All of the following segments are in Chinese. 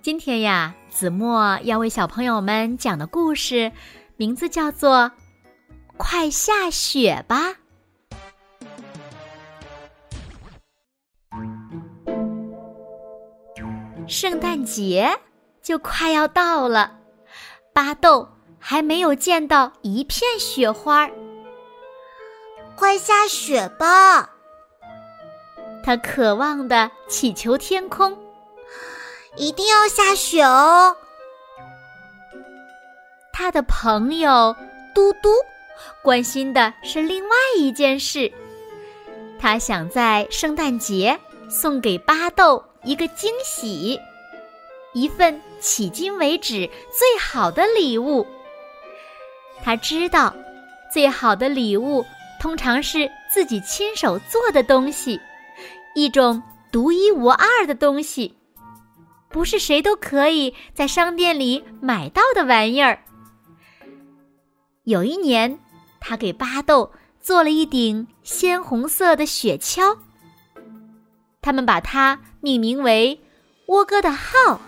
今天呀，子墨要为小朋友们讲的故事，名字叫做《快下雪吧》。圣诞节就快要到了，巴豆还没有见到一片雪花。快下雪吧！他渴望的祈求天空。一定要下雪哦！他的朋友嘟嘟关心的是另外一件事，他想在圣诞节送给巴豆一个惊喜，一份迄今为止最好的礼物。他知道，最好的礼物通常是自己亲手做的东西，一种独一无二的东西。不是谁都可以在商店里买到的玩意儿。有一年，他给巴豆做了一顶鲜红色的雪橇，他们把它命名为“窝哥的号”。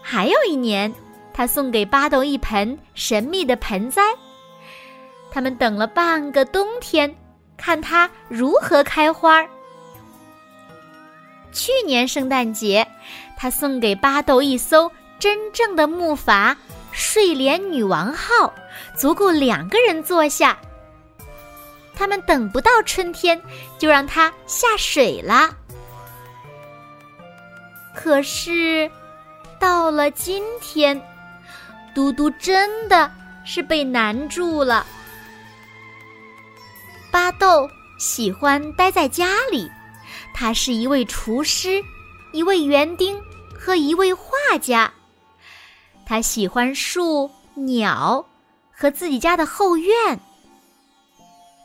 还有一年，他送给巴豆一盆神秘的盆栽，他们等了半个冬天，看它如何开花儿。去年圣诞节。他送给巴豆一艘真正的木筏“睡莲女王号”，足够两个人坐下。他们等不到春天，就让它下水了。可是，到了今天，嘟嘟真的是被难住了。巴豆喜欢待在家里，他是一位厨师。一位园丁和一位画家，他喜欢树、鸟和自己家的后院。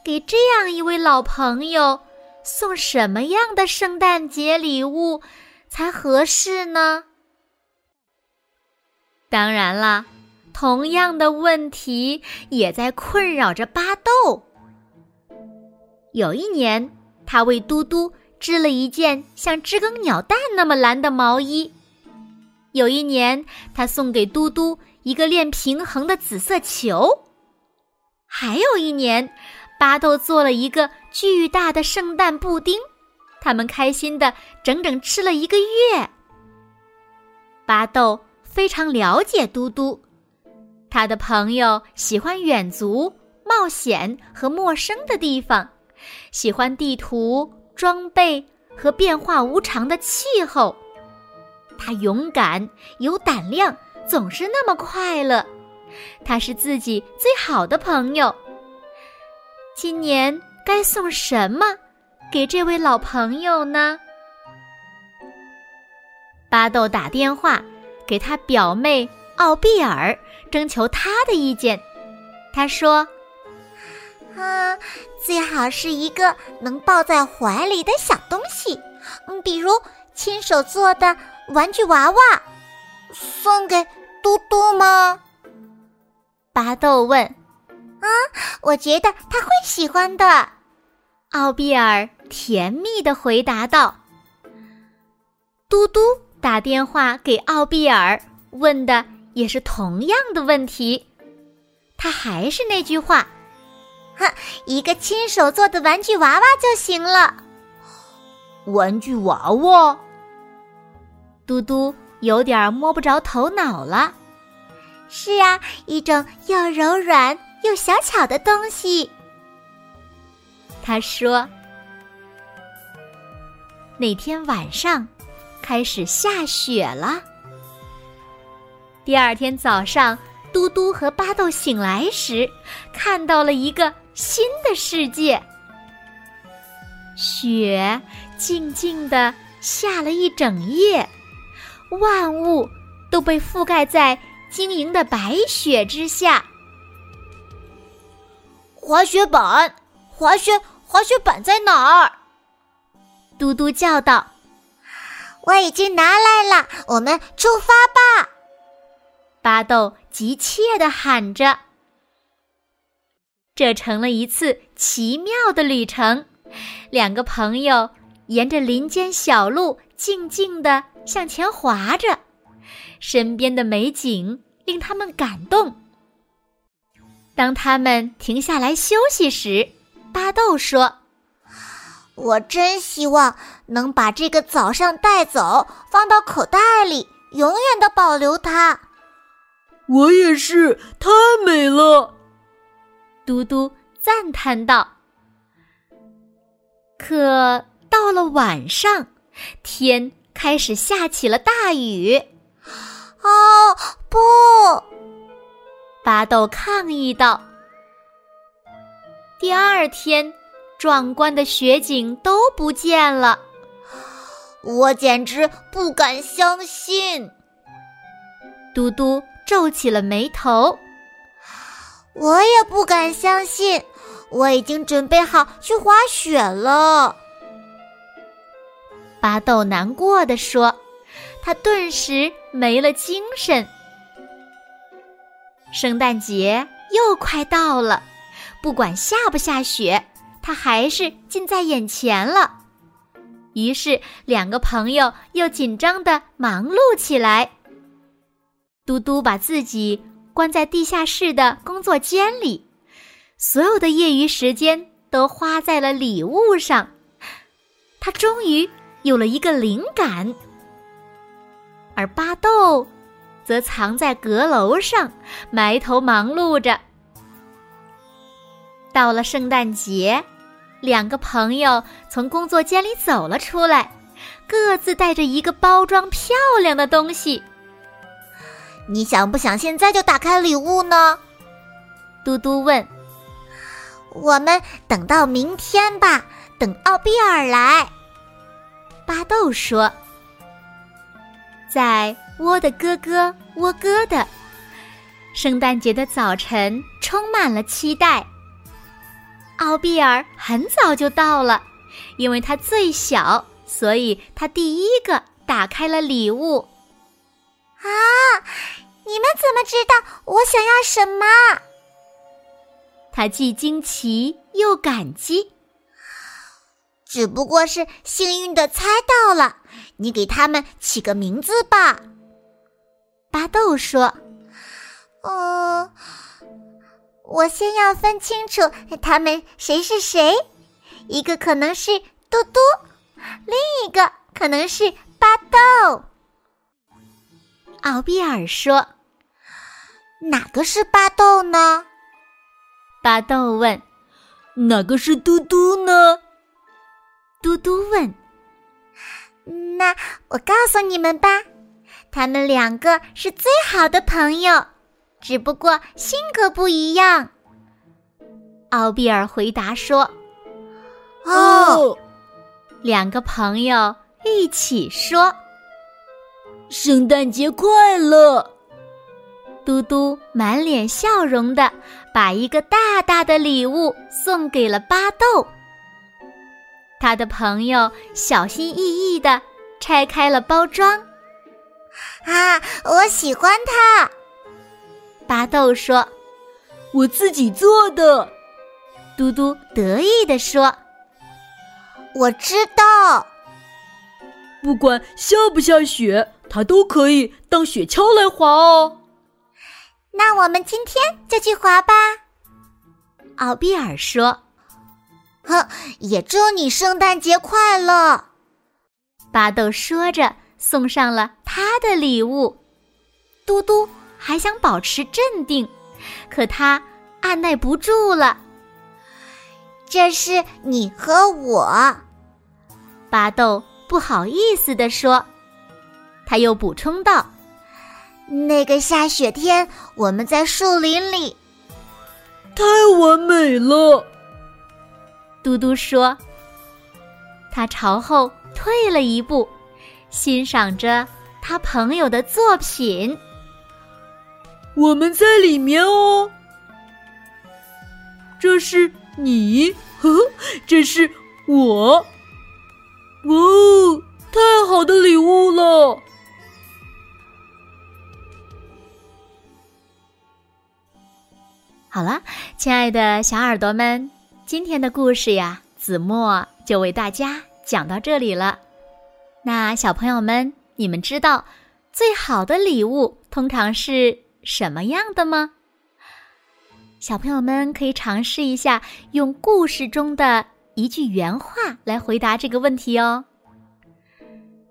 给这样一位老朋友送什么样的圣诞节礼物才合适呢？当然啦，同样的问题也在困扰着巴豆。有一年，他为嘟嘟。织了一件像知更鸟蛋那么蓝的毛衣。有一年，他送给嘟嘟一个练平衡的紫色球。还有一年，巴豆做了一个巨大的圣诞布丁，他们开心的整整吃了一个月。巴豆非常了解嘟嘟，他的朋友喜欢远足、冒险和陌生的地方，喜欢地图。装备和变化无常的气候，他勇敢有胆量，总是那么快乐。他是自己最好的朋友。今年该送什么给这位老朋友呢？巴豆打电话给他表妹奥比尔，征求他的意见。他说。啊，最好是一个能抱在怀里的小东西，嗯，比如亲手做的玩具娃娃，送给嘟嘟吗？巴豆问。啊，我觉得他会喜欢的。奥比尔甜蜜的回答道。嘟嘟打电话给奥比尔，问的也是同样的问题，他还是那句话。一个亲手做的玩具娃娃就行了。玩具娃娃，嘟嘟有点摸不着头脑了。是啊，一种又柔软又小巧的东西。他说：“那天晚上开始下雪了。第二天早上，嘟嘟和巴豆醒来时，看到了一个。”新的世界，雪静静的下了一整夜，万物都被覆盖在晶莹的白雪之下。滑雪板，滑雪滑雪板在哪儿？嘟嘟叫道：“我已经拿来了，我们出发吧！”巴豆急切的喊着。这成了一次奇妙的旅程，两个朋友沿着林间小路静静地向前滑着，身边的美景令他们感动。当他们停下来休息时，巴豆说：“我真希望能把这个早上带走，放到口袋里，永远的保留它。”我也是，太美了。嘟嘟赞叹道：“可到了晚上，天开始下起了大雨。”哦，不！巴豆抗议道。第二天，壮观的雪景都不见了，我简直不敢相信。嘟嘟皱起了眉头。我也不敢相信，我已经准备好去滑雪了。巴豆难过的说：“他顿时没了精神。”圣诞节又快到了，不管下不下雪，他还是近在眼前了。于是，两个朋友又紧张的忙碌起来。嘟嘟把自己。关在地下室的工作间里，所有的业余时间都花在了礼物上。他终于有了一个灵感，而巴豆则藏在阁楼上，埋头忙碌着。到了圣诞节，两个朋友从工作间里走了出来，各自带着一个包装漂亮的东西。你想不想现在就打开礼物呢？嘟嘟问。我们等到明天吧，等奥比尔来。巴豆说。在窝的咯咯窝咯的，圣诞节的早晨充满了期待。奥比尔很早就到了，因为他最小，所以他第一个打开了礼物。啊！你们怎么知道我想要什么？他既惊奇又感激。只不过是幸运的猜到了。你给他们起个名字吧。巴豆说：“嗯，我先要分清楚他们谁是谁。一个可能是嘟嘟，另一个可能是巴豆。”奥比尔说。哪个是巴豆呢？巴豆问。哪个是嘟嘟呢？嘟嘟问。那我告诉你们吧，他们两个是最好的朋友，只不过性格不一样。奥比尔回答说：“哦。”两个朋友一起说：“圣诞节快乐。”嘟嘟满脸笑容的把一个大大的礼物送给了巴豆。他的朋友小心翼翼的拆开了包装。啊，我喜欢它。巴豆说：“我自己做的。”嘟嘟得意的说：“我知道。”不管下不下雪，它都可以当雪橇来滑哦。那我们今天就去滑吧，奥比尔说。哼，也祝你圣诞节快乐。巴豆说着，送上了他的礼物。嘟嘟还想保持镇定，可他按耐不住了。这是你和我，巴豆不好意思地说。他又补充道。那个下雪天，我们在树林里，太完美了。嘟嘟说。他朝后退了一步，欣赏着他朋友的作品。我们在里面哦。这是你，呵呵，这是我。哇哦，太好的礼物了！好了，亲爱的小耳朵们，今天的故事呀，子墨就为大家讲到这里了。那小朋友们，你们知道最好的礼物通常是什么样的吗？小朋友们可以尝试一下，用故事中的一句原话来回答这个问题哦。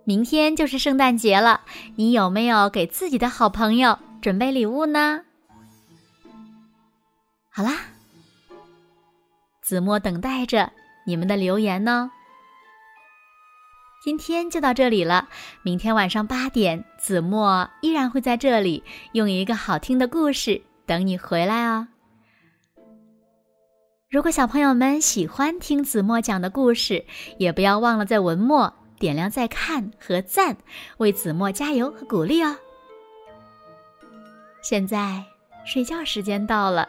明天就是圣诞节了，你有没有给自己的好朋友准备礼物呢？好啦，子墨等待着你们的留言呢。今天就到这里了，明天晚上八点，子墨依然会在这里用一个好听的故事等你回来哦。如果小朋友们喜欢听子墨讲的故事，也不要忘了在文末点亮再看和赞，为子墨加油和鼓励哦。现在睡觉时间到了。